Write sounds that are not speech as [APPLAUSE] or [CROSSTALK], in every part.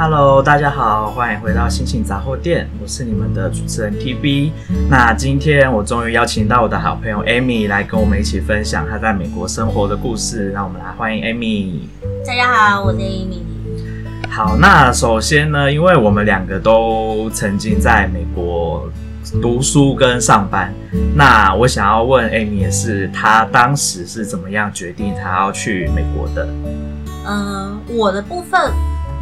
Hello，大家好，欢迎回到心情杂货店，我是你们的主持人 TB。那今天我终于邀请到我的好朋友 Amy 来跟我们一起分享她在美国生活的故事，让我们来欢迎 Amy。大家好，我是 Amy。好，那首先呢，因为我们两个都曾经在美国读书跟上班，那我想要问 Amy 也是，她当时是怎么样决定她要去美国的？嗯，我的部分。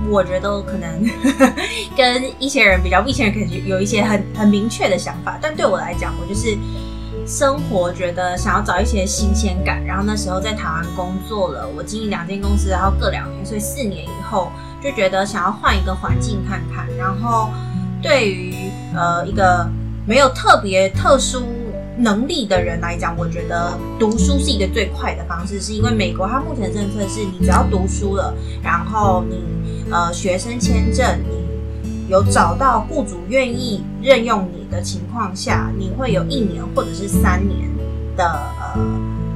我觉得可能 [LAUGHS] 跟一些人比较，一些人可能有一些很很明确的想法，但对我来讲，我就是生活觉得想要找一些新鲜感。然后那时候在台湾工作了，我经营两间公司，然后各两年，所以四年以后就觉得想要换一个环境看看。然后对于呃一个没有特别特殊能力的人来讲，我觉得读书是一个最快的方式，是因为美国它目前政策是你只要读书了，然后你。呃，学生签证，你有找到雇主愿意任用你的情况下，你会有一年或者是三年的呃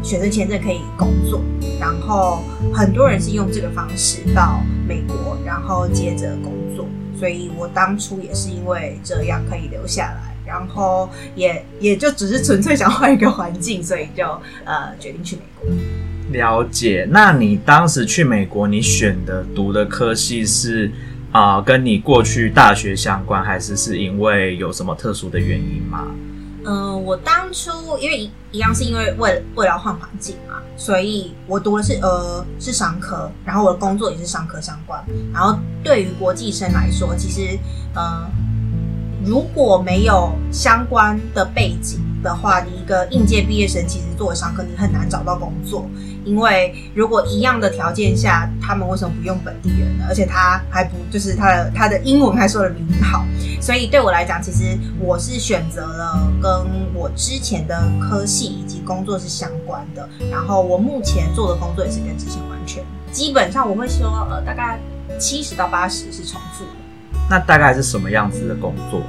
学生签证可以工作。然后很多人是用这个方式到美国，然后接着工作。所以我当初也是因为这样可以留下来，然后也也就只是纯粹想换一个环境，所以就呃决定去美国。了解，那你当时去美国，你选的读的科系是啊、跟你过去大学相关，还是是因为有什么特殊的原因吗？嗯、我当初因为一一样是因为为为了换环境嘛，所以我读的是呃是商科，然后我的工作也是商科相关。然后对于国际生来说，其实呃如果没有相关的背景的话，你一个应届毕业生，其实作为商科，你很难找到工作。因为如果一样的条件下，他们为什么不用本地人呢？而且他还不就是他的他的英文还说的比你好，所以对我来讲，其实我是选择了跟我之前的科系以及工作是相关的。然后我目前做的工作也是跟之前完全，基本上我会说呃大概七十到八十是重复的。那大概是什么样子的工作？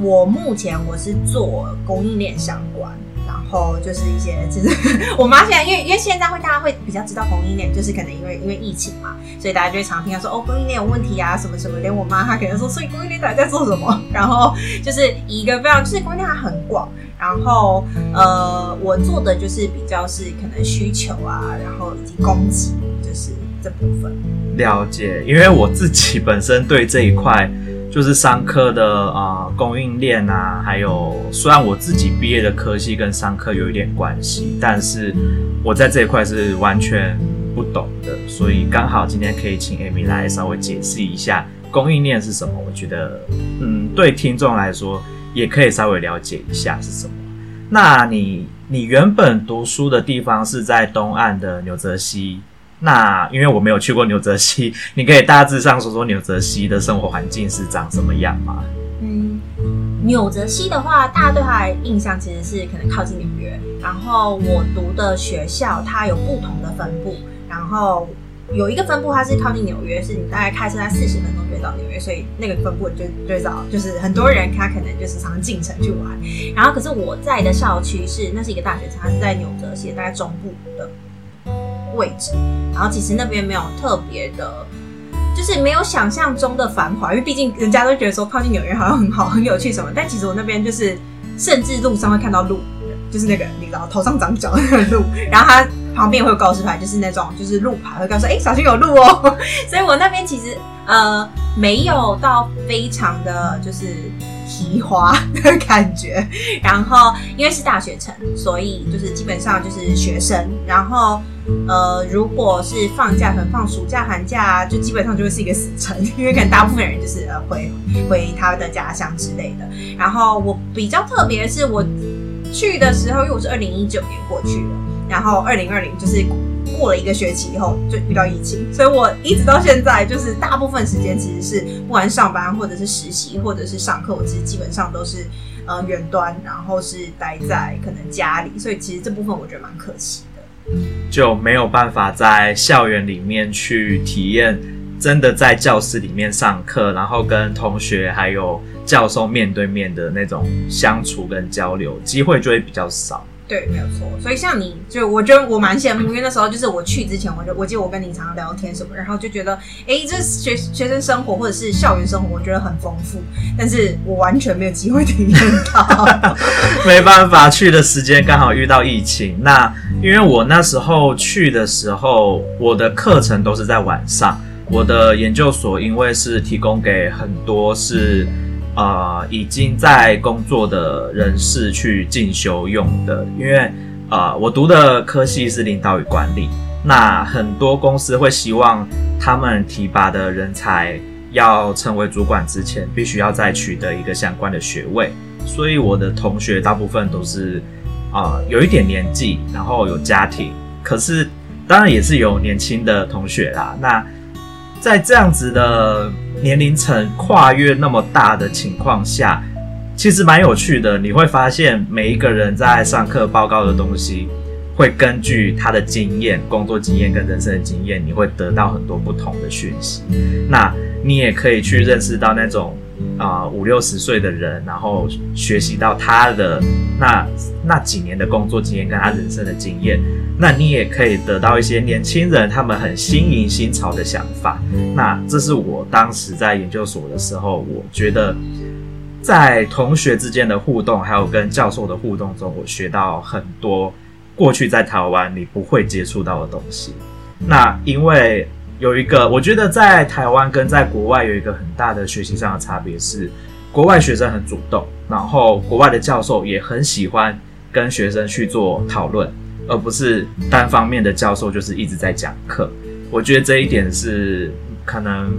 我目前我是做供应链相关。然后就是一些，其实 [LAUGHS] 我妈现在，因为因为现在会大家会比较知道供应链，就是可能因为因为疫情嘛，所以大家就会常听到说哦，供应链有问题啊，什么什么。连我妈她可能说，所以供应链到底在做什么？然后就是一个非常，就是供应链它很广。然后呃，我做的就是比较是可能需求啊，然后以及供给，就是这部分。了解，因为我自己本身对这一块。就是商科的啊、供应链啊，还有虽然我自己毕业的科系跟商科有一点关系，但是我在这一块是完全不懂的，所以刚好今天可以请 Amy 来稍微解释一下供应链是什么。我觉得，嗯，对听众来说也可以稍微了解一下是什么。那你你原本读书的地方是在东岸的纽泽西。那因为我没有去过纽泽西，[LAUGHS] 你可以大致上说说纽泽西的生活环境是长什么样吗？嗯，纽泽西的话，大家对它的印象其实是可能靠近纽约。然后我读的学校它有不同的分部，然后有一个分部它是靠近纽约，是你大概开车在四十分钟就到纽约，所以那个分部就最早就是很多人他可能就是常常进城去玩。然后可是我在的校区是那是一个大学城，它是在纽泽西大概中部的。位置，然后其实那边没有特别的，就是没有想象中的繁华，因为毕竟人家都觉得说靠近纽约好像很好、[LAUGHS] 很有趣什么，但其实我那边就是，甚至路上会看到鹿，就是那个你知道头上长角的鹿，然后它旁边会有告示牌，就是那种就是路牌会告诉哎、欸、小心有路哦，[LAUGHS] 所以我那边其实呃没有到非常的就是。提花的感觉，然后因为是大学城，所以就是基本上就是学生，然后呃，如果是放假，可能放暑假、寒假，就基本上就会是一个死城，因为可能大部分人就是呃回回他的家乡之类的。然后我比较特别的是，我去的时候，因为我是二零一九年过去的，然后二零二零就是。过了一个学期以后就遇到疫情，所以我一直到现在就是大部分时间其实是不管上班或者是实习或者是上课，我其实基本上都是呃远端，然后是待在可能家里，所以其实这部分我觉得蛮可惜的，就没有办法在校园里面去体验真的在教室里面上课，然后跟同学还有教授面对面的那种相处跟交流机会就会比较少。对，没有错。所以像你就，我觉得我蛮羡慕，因为那时候就是我去之前，我就我记得我跟你常常聊天什么，然后就觉得，哎，这学学生生活或者是校园生活，我觉得很丰富，但是我完全没有机会体验到。[LAUGHS] 没办法，去的时间刚好遇到疫情。那因为我那时候去的时候，我的课程都是在晚上。我的研究所因为是提供给很多是。呃，已经在工作的人士去进修用的，因为呃，我读的科系是领导与管理，那很多公司会希望他们提拔的人才要成为主管之前，必须要再取得一个相关的学位，所以我的同学大部分都是啊、有一点年纪，然后有家庭，可是当然也是有年轻的同学啦。那在这样子的。年龄层跨越那么大的情况下，其实蛮有趣的。你会发现，每一个人在上课报告的东西，会根据他的经验、工作经验跟人生的经验，你会得到很多不同的讯息。那你也可以去认识到那种啊、五六十岁的人，然后学习到他的那那几年的工作经验跟他人生的经验。那你也可以得到一些年轻人他们很新颖新潮的想法。那这是我当时在研究所的时候，我觉得在同学之间的互动，还有跟教授的互动中，我学到很多过去在台湾你不会接触到的东西。那因为有一个，我觉得在台湾跟在国外有一个很大的学习上的差别是，国外学生很主动，然后国外的教授也很喜欢跟学生去做讨论。而不是单方面的教授就是一直在讲课，我觉得这一点是可能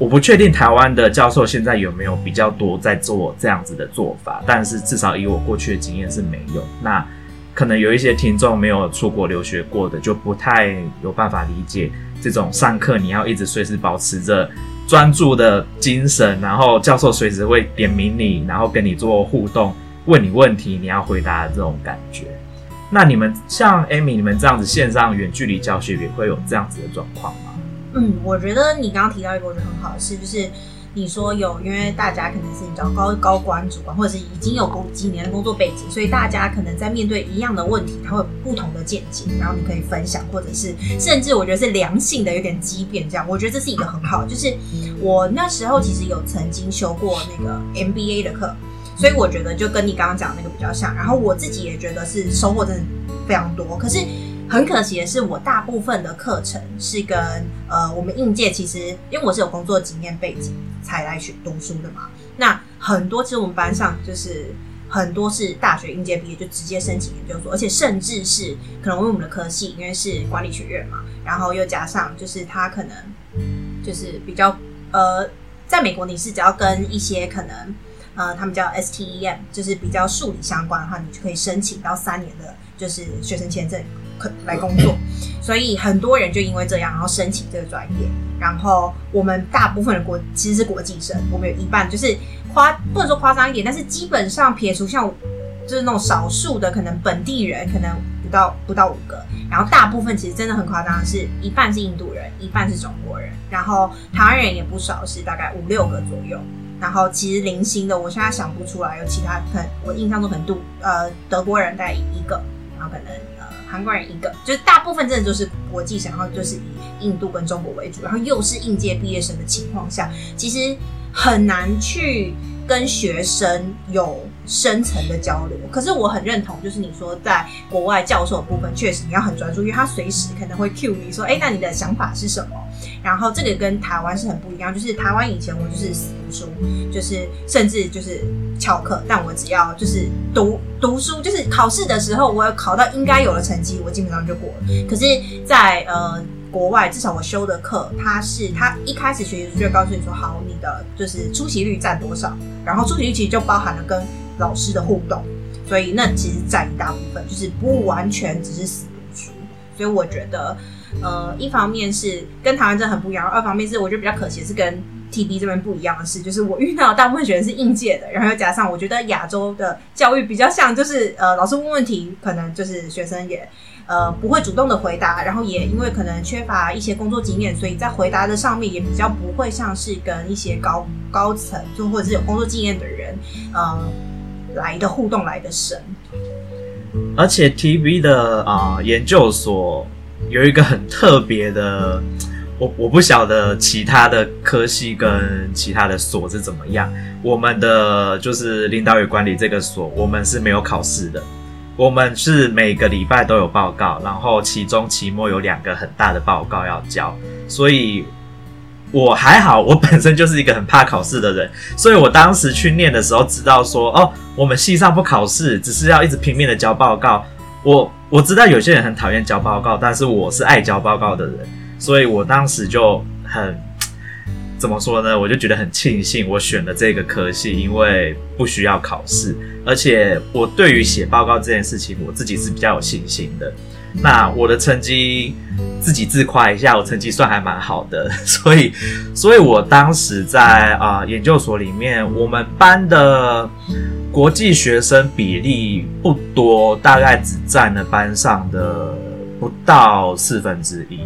我不确定台湾的教授现在有没有比较多在做这样子的做法，但是至少以我过去的经验是没有。那可能有一些听众没有出国留学过的，就不太有办法理解这种上课你要一直随时保持着专注的精神，然后教授随时会点名你，然后跟你做互动，问你问题，你要回答的这种感觉。那你们像 Amy，你们这样子线上远距离教学也会有这样子的状况吗？嗯，我觉得你刚刚提到一个我觉得很好的事，就是你说有，因为大家可能是你知道高高管主管，或者是已经有工几年的工作背景，所以大家可能在面对一样的问题，他会有不同的见解，然后你可以分享，或者是甚至我觉得是良性的有点激辩这样，我觉得这是一个很好，就是我那时候其实有曾经修过那个 MBA 的课。所以我觉得就跟你刚刚讲那个比较像，然后我自己也觉得是收获真的非常多。可是很可惜的是，我大部分的课程是跟呃我们应届其实因为我是有工作经验背景才来学读书的嘛。那很多其实我们班上就是很多是大学应届毕业就直接申请研究所，而且甚至是可能因为我们的科系因为是管理学院嘛，然后又加上就是他可能就是比较呃，在美国你是只要跟一些可能。呃，他们叫 STEM，就是比较数理相关的话，你就可以申请到三年的，就是学生签证来工作。所以很多人就因为这样，然后申请这个专业。然后我们大部分的国其实是国际生，我们有一半就是夸不能说夸张一点，但是基本上撇除像就是那种少数的可能本地人，可能不到不到五个。然后大部分其实真的很夸张是，一半是印度人，一半是中国人，然后台湾人也不少，是大概五六个左右。然后其实零星的，我现在想不出来有其他，可能我印象中可能度呃德国人大概一个，然后可能韩国人一个，就是大部分真的就是国际生，然后就是以印度跟中国为主，然后又是应届毕业生的情况下，其实很难去跟学生有深层的交流。可是我很认同，就是你说在国外教授的部分，确实你要很专注，因为他随时可能会 cue 你说，哎，那你的想法是什么？然后这个跟台湾是很不一样，就是台湾以前我就是死读书，就是甚至就是翘课，但我只要就是读读书，就是考试的时候我考到应该有的成绩，我基本上就过了。可是在，呃国外，至少我修的课，它是它一开始学习就告诉你说，好，你的就是出席率占多少，然后出席率其实就包含了跟老师的互动，所以那其实占一大部分，就是不完全只是死读书。所以我觉得。呃，一方面是跟台湾真的很不一样，二方面是我觉得比较可惜是跟 TB 这边不一样的是，就是我遇到大部分学生是应届的，然后又加上我觉得亚洲的教育比较像，就是呃老师问问题，可能就是学生也呃不会主动的回答，然后也因为可能缺乏一些工作经验，所以在回答的上面也比较不会像是跟一些高高层就或者是有工作经验的人，呃来的互动来的深。而且 TV 的啊、研究所有一个很特别的，我我不晓得其他的科系跟其他的所是怎么样。我们的就是领导与管理这个所，我们是没有考试的，我们是每个礼拜都有报告，然后期中、期末有两个很大的报告要交，所以。我还好，我本身就是一个很怕考试的人，所以我当时去念的时候，知道说哦，我们系上不考试，只是要一直拼命的交报告。我我知道有些人很讨厌交报告，但是我是爱交报告的人，所以我当时就很怎么说呢？我就觉得很庆幸我选了这个科系，因为不需要考试，而且我对于写报告这件事情，我自己是比较有信心的。那我的成绩自己自夸一下，我成绩算还蛮好的，[LAUGHS] 所以，所以我当时在啊、研究所里面，我们班的国际学生比例不多，大概只占了班上的不到四分之一。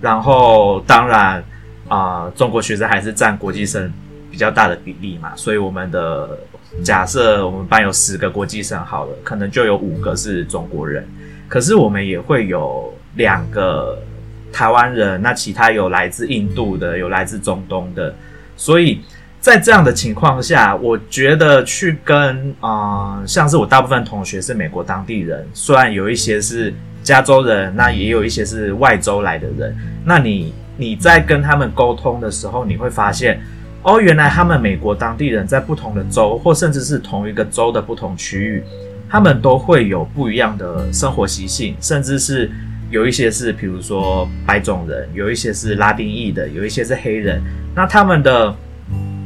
然后，当然啊、中国学生还是占国际生比较大的比例嘛，所以我们的假设我们班有十个国际生好了，可能就有五个是中国人。可是我们也会有两个台湾人，那其他有来自印度的，有来自中东的，所以在这样的情况下，我觉得去跟啊、像是我大部分同学是美国当地人，虽然有一些是加州人，那也有一些是外州来的人，那你你在跟他们沟通的时候，你会发现，哦，原来他们美国当地人在不同的州，或甚至是同一个州的不同区域。他们都会有不一样的生活习性，甚至是有一些是，比如说白种人，有一些是拉丁裔的，有一些是黑人。那他们的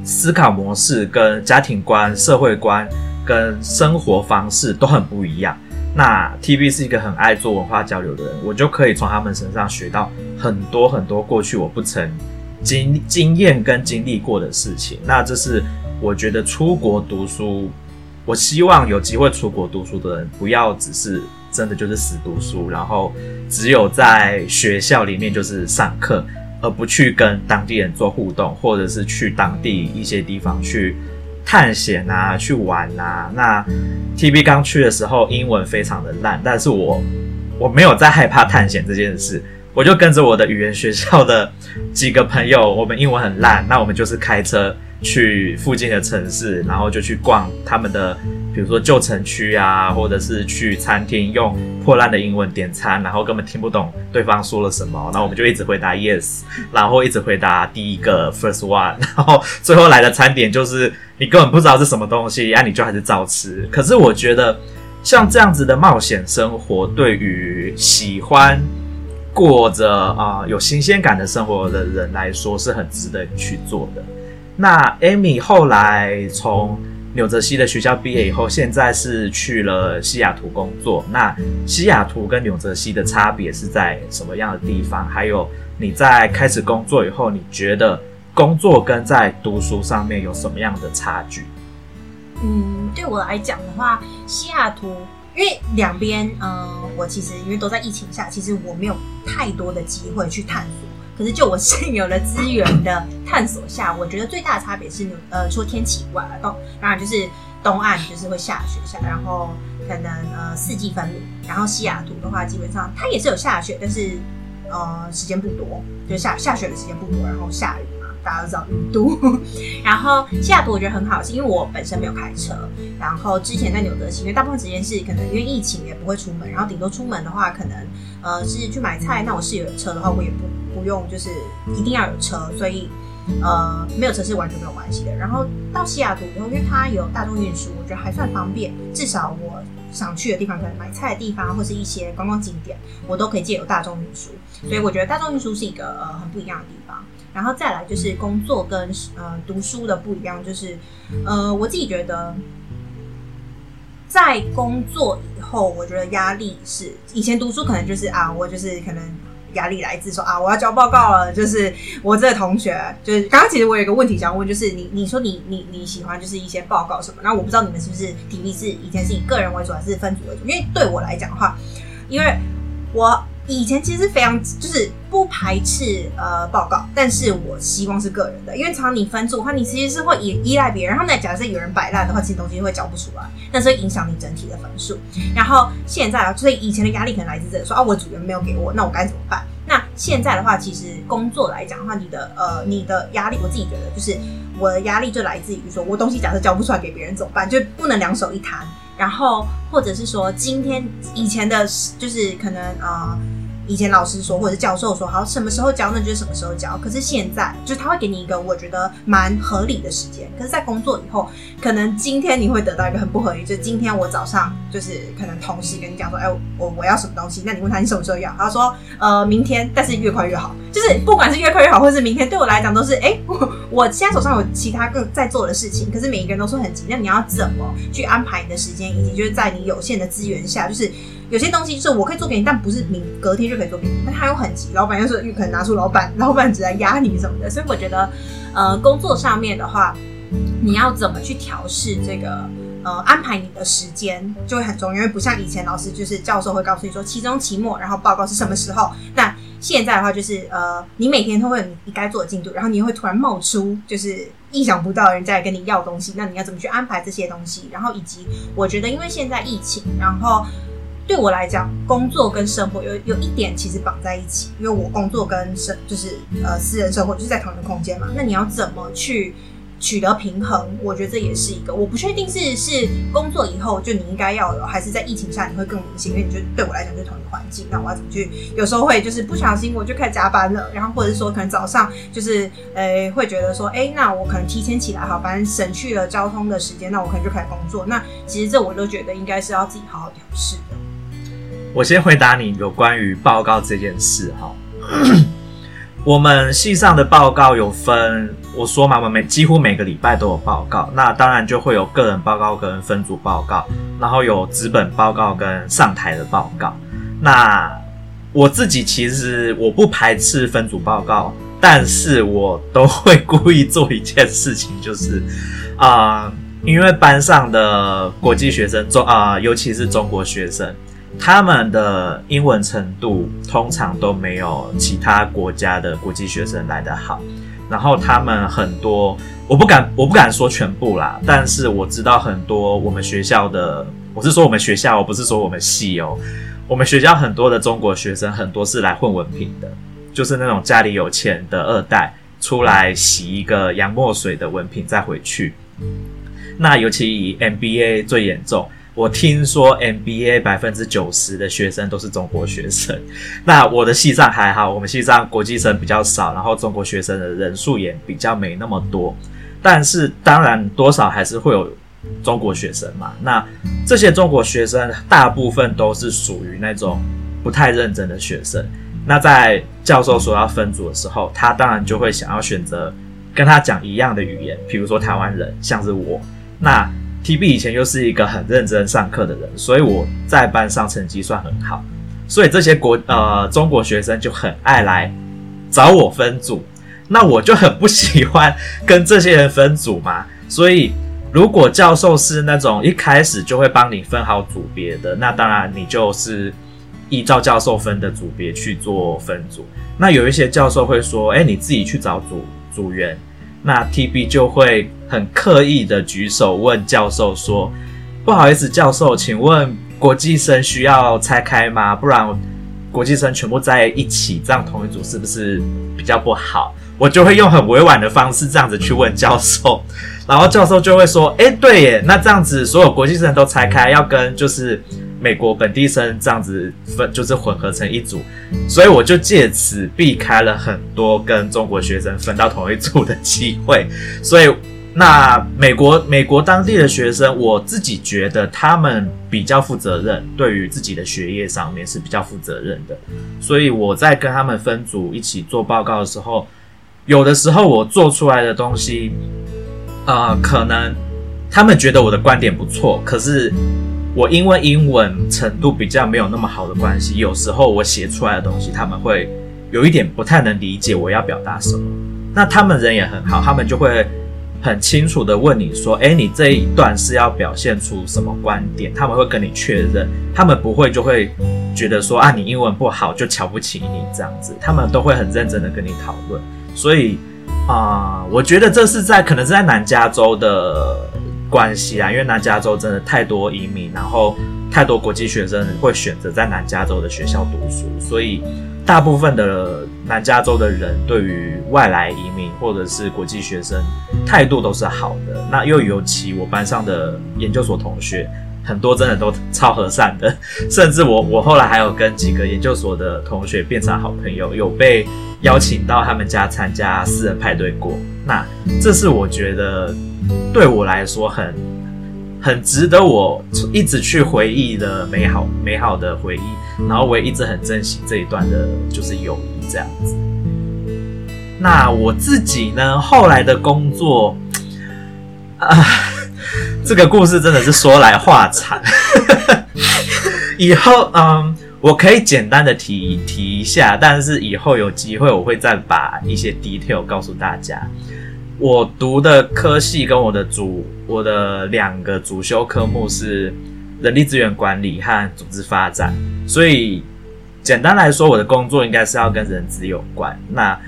思考模式、跟家庭观、社会观、跟生活方式都很不一样。那 TV 是一个很爱做文化交流的人，我就可以从他们身上学到很多很多过去我不曾经经验跟经历过的事情。那这是我觉得出国读书。我希望有机会出国读书的人，不要只是真的就是死读书，然后只有在学校里面就是上课，而不去跟当地人做互动，或者是去当地一些地方去探险啊，去玩啊。那 TV 刚去的时候，英文非常的烂，但是我我没有在害怕探险这件事，我就跟着我的语言学校的几个朋友，我们英文很烂，那我们就是开车。去附近的城市，然后就去逛他们的，比如说旧城区啊，或者是去餐厅用破烂的英文点餐，然后根本听不懂对方说了什么，然后我们就一直回答 yes，然后一直回答第一个 first one，然后最后来的餐点就是你根本不知道是什么东西，啊，你就还是照吃。可是我觉得像这样子的冒险生活，对于喜欢过着啊、有新鲜感的生活的人来说，是很值得去做的。那 Amy 后来从纽泽西的学校毕业以后，现在是去了西雅图工作。那西雅图跟纽泽西的差别是在什么样的地方？还有你在开始工作以后，你觉得工作跟在读书上面有什么样的差距？嗯，对我来讲的话，西雅图因为两边，嗯、呃，我其实因为都在疫情下，其实我没有太多的机会去探索。可是，就我现有的资源的探索下，我觉得最大的差别是，呃，除了天气以外，东当然就是东岸就是会下雪下，然后可能呃四季分明。然后西雅图的话，基本上它也是有下雪，但是呃时间不多，就下下雪的时间不多，然后下雨嘛，大家都知道雨都。[LAUGHS] 然后西雅图我觉得很好，是因为我本身没有开车，然后之前在纽泽西，因为大部分时间是可能因为疫情也不会出门，然后顶多出门的话，可能呃是去买菜。那我室友有车的话，我也不。不用，就是一定要有车，所以呃，没有车是完全没有关系的。然后到西雅图以后，因为它有大众运输，我觉得还算方便。至少我想去的地方，可能买菜的地方，或是一些观光景点，我都可以借由大众运输。所以我觉得大众运输是一个呃很不一样的地方。然后再来就是工作跟呃读书的不一样，就是呃我自己觉得在工作以后，我觉得压力是以前读书可能就是啊，我就是可能。压力来自说啊，我要交报告了。就是我这个同学，就是刚刚其实我有一个问题想问，就是你你说你你你喜欢就是一些报告什么？那我不知道你们是不是体力是以前是以个人为主还是分组为主？因为对我来讲的话，因为我以前其实非常就是不排斥呃报告，但是我希望是个人的，因为常常你分组的话，你其实是会依依赖别人，然后那假设有人摆烂的话，其实东西会交不出来，那所以影响你整体的分数。然后现在啊，所以以前的压力可能来自这里，说啊，我组员没有给我，那我该怎么办？那现在的话，其实工作来讲的话，你的呃你的压力，我自己觉得就是我的压力就来自于说我东西假设交不出来给别人怎么办？就不能两手一摊，然后或者是说今天以前的，就是可能呃。以前老师说，或者是教授说，好，什么时候交，那就是什么时候交。可是现在，就是他会给你一个我觉得蛮合理的时间。可是，在工作以后，可能今天你会得到一个很不合理，就是今天我早上就是可能同事跟你讲说，哎、我我要什么东西，那你问他你什么时候要，他说，呃，明天，但是越快越好。就是不管是越快越好，或是明天，对我来讲都是，哎、我我现在手上有其他更在做的事情。可是每一个人都说很急，那你要怎么去安排你的时间，以及就是在你有限的资源下，就是。有些东西就是我可以做给你，但不是你隔天就可以做给你。但他又很急，老板又说又可能拿出老板老板只来压你什么的，所以我觉得，呃，工作上面的话，你要怎么去调试这个呃安排你的时间就会很重要，因为不像以前老师就是教授会告诉你说期中期末，然后报告是什么时候。那现在的话就是呃，你每天都会有你该做的进度，然后你会突然冒出就是意想不到人家来跟你要东西，那你要怎么去安排这些东西？然后以及我觉得，因为现在疫情，然后。对我来讲，工作跟生活有有一点其实绑在一起，因为我工作跟生就是呃私人生活就是在同一个空间嘛。那你要怎么去取得平衡？我觉得这也是一个，我不确定是是工作以后就你应该要有，还是在疫情下你会更明显，因为你就对我来讲就同一个环境。那我要怎么去？有时候会就是不小心我就开始加班了，然后或者是说可能早上就是呃会觉得说，哎，那我可能提前起来好，反正省去了交通的时间，那我可能就开始工作。那其实这我都觉得应该是要自己好好调试的。我先回答你有关于报告这件事哈。[CLEARS THROAT] 我们系上的报告有分，我说嘛，我们每几乎每个礼拜都有报告。那当然就会有个人报告跟分组报告，然后有纸本报告跟上台的报告。那我自己其实我不排斥分组报告，但是我都会故意做一件事情，就是啊、呃，因为班上的国际学生中啊、呃，尤其是中国学生。他们的英文程度通常都没有其他国家的国际学生来得好，然后他们很多，我不敢，我不敢说全部啦，但是我知道很多我们学校的，我是说我们学校，我不是说我们系哦，我们学校很多的中国学生很多是来混文凭的，就是那种家里有钱的二代出来洗一个洋墨水的文凭再回去，那尤其以 MBA 最严重。我听说 MBA 百分之九十的学生都是中国学生，[LAUGHS] 那我的系上还好，我们系上国际生比较少，然后中国学生的人数也比较没那么多，但是当然多少还是会有中国学生嘛。那这些中国学生大部分都是属于那种不太认真的学生，那在教授说要分组的时候，他当然就会想要选择跟他讲一样的语言，比如说台湾人，像是我，那。TB 以前又是一个很认真上课的人，所以我在班上成绩算很好，所以这些国呃中国学生就很爱来找我分组，那我就很不喜欢跟这些人分组嘛。所以如果教授是那种一开始就会帮你分好组别的，那当然你就是依照教授分的组别去做分组。那有一些教授会说：“哎，你自己去找组组员。”那 TB 就会很刻意的举手问教授说：“不好意思，教授，请问国际生需要拆开吗？不然国际生全部在一起，这样同一组是不是比较不好？”我就会用很委婉的方式这样子去问教授，然后教授就会说：“诶，对耶，那这样子所有国际生都拆开，要跟就是。”美国本地生这样子分就是混合成一组，所以我就借此避开了很多跟中国学生分到同一组的机会。所以那美国美国当地的学生，我自己觉得他们比较负责任，对于自己的学业上面是比较负责任的。所以我在跟他们分组一起做报告的时候，有的时候我做出来的东西，呃，可能他们觉得我的观点不错，可是。我因为英文程度比较没有那么好的关系，有时候我写出来的东西他们会有一点不太能理解我要表达什么。那他们人也很好，他们就会很清楚的问你说：“诶，你这一段是要表现出什么观点？”他们会跟你确认，他们不会就会觉得说：“啊，你英文不好就瞧不起你这样子。”他们都会很认真的跟你讨论。所以啊、我觉得这是在可能是在南加州的关系啊，因为南加州真的太多移民，然后太多国际学生会选择在南加州的学校读书，所以大部分的南加州的人对于外来移民或者是国际学生态度都是好的。那又尤其我班上的研究所同学很多，真的都超和善的，甚至我我后来还有跟几个研究所的同学变成好朋友，有被邀请到他们家参加私人派对过。那这是我觉得。对我来说很很值得我一直去回忆的美好美好的回忆，然后我也一直很珍惜这一段的，就是友谊这样子。那我自己呢，后来的工作啊，[SIGHS] 这个故事真的是说来话长。[LAUGHS] 以后嗯，我可以简单的提提一下，但是以后有机会我会再把一些 detail 告诉大家。我读的科系跟我的主，我的两个主修科目是人力资源管理和组织发展，所以简单来说，我的工作应该是要跟人资有关。那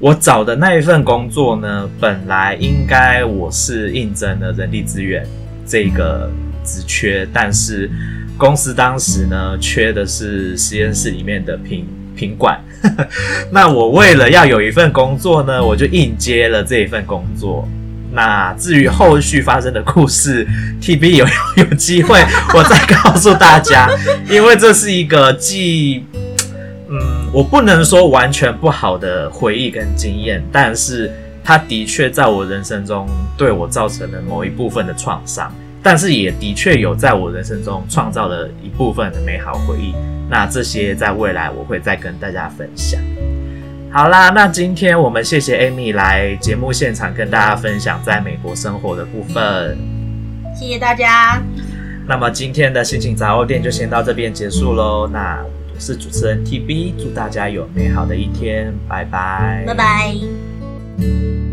我找的那一份工作呢，本来应该我是应征了人力资源这个职缺，但是公司当时呢，缺的是实验室里面的品品管。[LAUGHS] 那我为了要有一份工作呢，我就应接了这一份工作。那至于后续发生的故事，TB 有有机会 [LAUGHS] 我再告诉大家，因为这是一个既嗯，我不能说完全不好的回忆跟经验，但是它的确在我人生中对我造成了某一部分的创伤，但是也的确有在我人生中创造了一部分的美好回忆。那这些在未来我会再跟大家分享。好啦，那今天我们谢谢 Amy 来节目现场跟大家分享在美国生活的部分。谢谢大家。那么今天的心情杂货店就先到这边结束喽。那我是主持人 TB，祝大家有美好的一天，拜拜。拜拜。